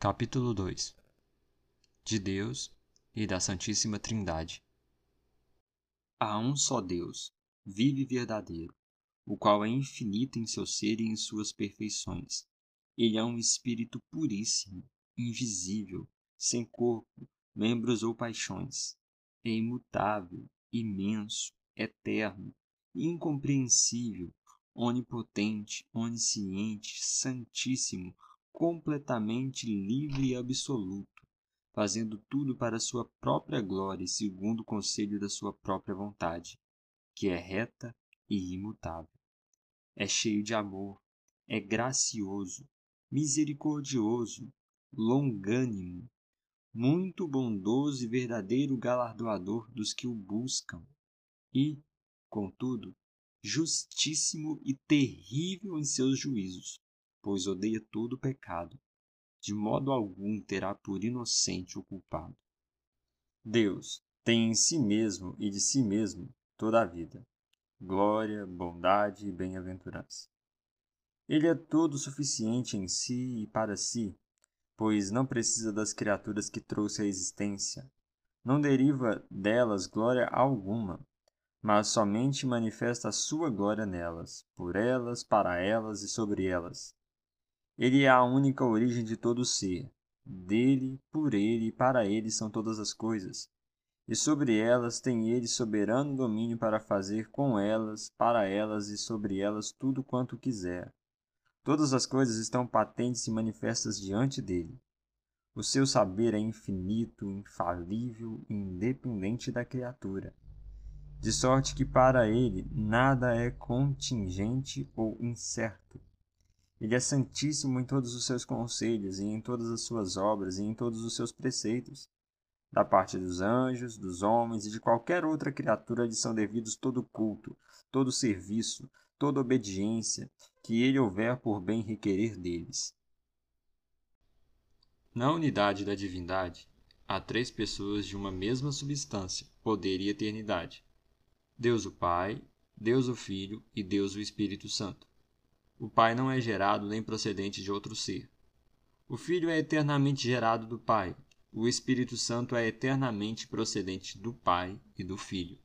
Capítulo 2 De Deus e da Santíssima Trindade Há um só Deus, vivo e verdadeiro, o qual é infinito em seu ser e em suas perfeições. Ele é um Espírito puríssimo, invisível, sem corpo, membros ou paixões. É imutável, imenso, eterno, incompreensível, onipotente, onisciente, santíssimo, completamente livre e absoluto, fazendo tudo para sua própria glória e segundo o conselho da sua própria vontade, que é reta e imutável. É cheio de amor, é gracioso, misericordioso, longânimo, muito bondoso e verdadeiro galardoador dos que o buscam, e, contudo, justíssimo e terrível em seus juízos, pois odeia todo o pecado. De modo algum terá por inocente o culpado. Deus tem em si mesmo e de si mesmo toda a vida, glória, bondade e bem-aventurança. Ele é todo suficiente em si e para si, pois não precisa das criaturas que trouxe à existência. Não deriva delas glória alguma, mas somente manifesta a sua glória nelas, por elas, para elas e sobre elas. Ele é a única origem de todo ser. Dele, por ele e para ele são todas as coisas. E sobre elas tem ele soberano domínio para fazer com elas, para elas e sobre elas tudo quanto quiser. Todas as coisas estão patentes e manifestas diante dele. O seu saber é infinito, infalível independente da criatura, de sorte que para ele nada é contingente ou incerto. Ele é santíssimo em todos os seus conselhos, e em todas as suas obras, e em todos os seus preceitos. Da parte dos anjos, dos homens e de qualquer outra criatura lhe são devidos todo culto, todo serviço, toda obediência, que ele houver por bem requerer deles. Na unidade da divindade, há três pessoas de uma mesma substância, poder e eternidade: Deus o Pai, Deus o Filho e Deus o Espírito Santo. O Pai não é gerado nem procedente de outro ser. O Filho é eternamente gerado do Pai. O Espírito Santo é eternamente procedente do Pai e do Filho.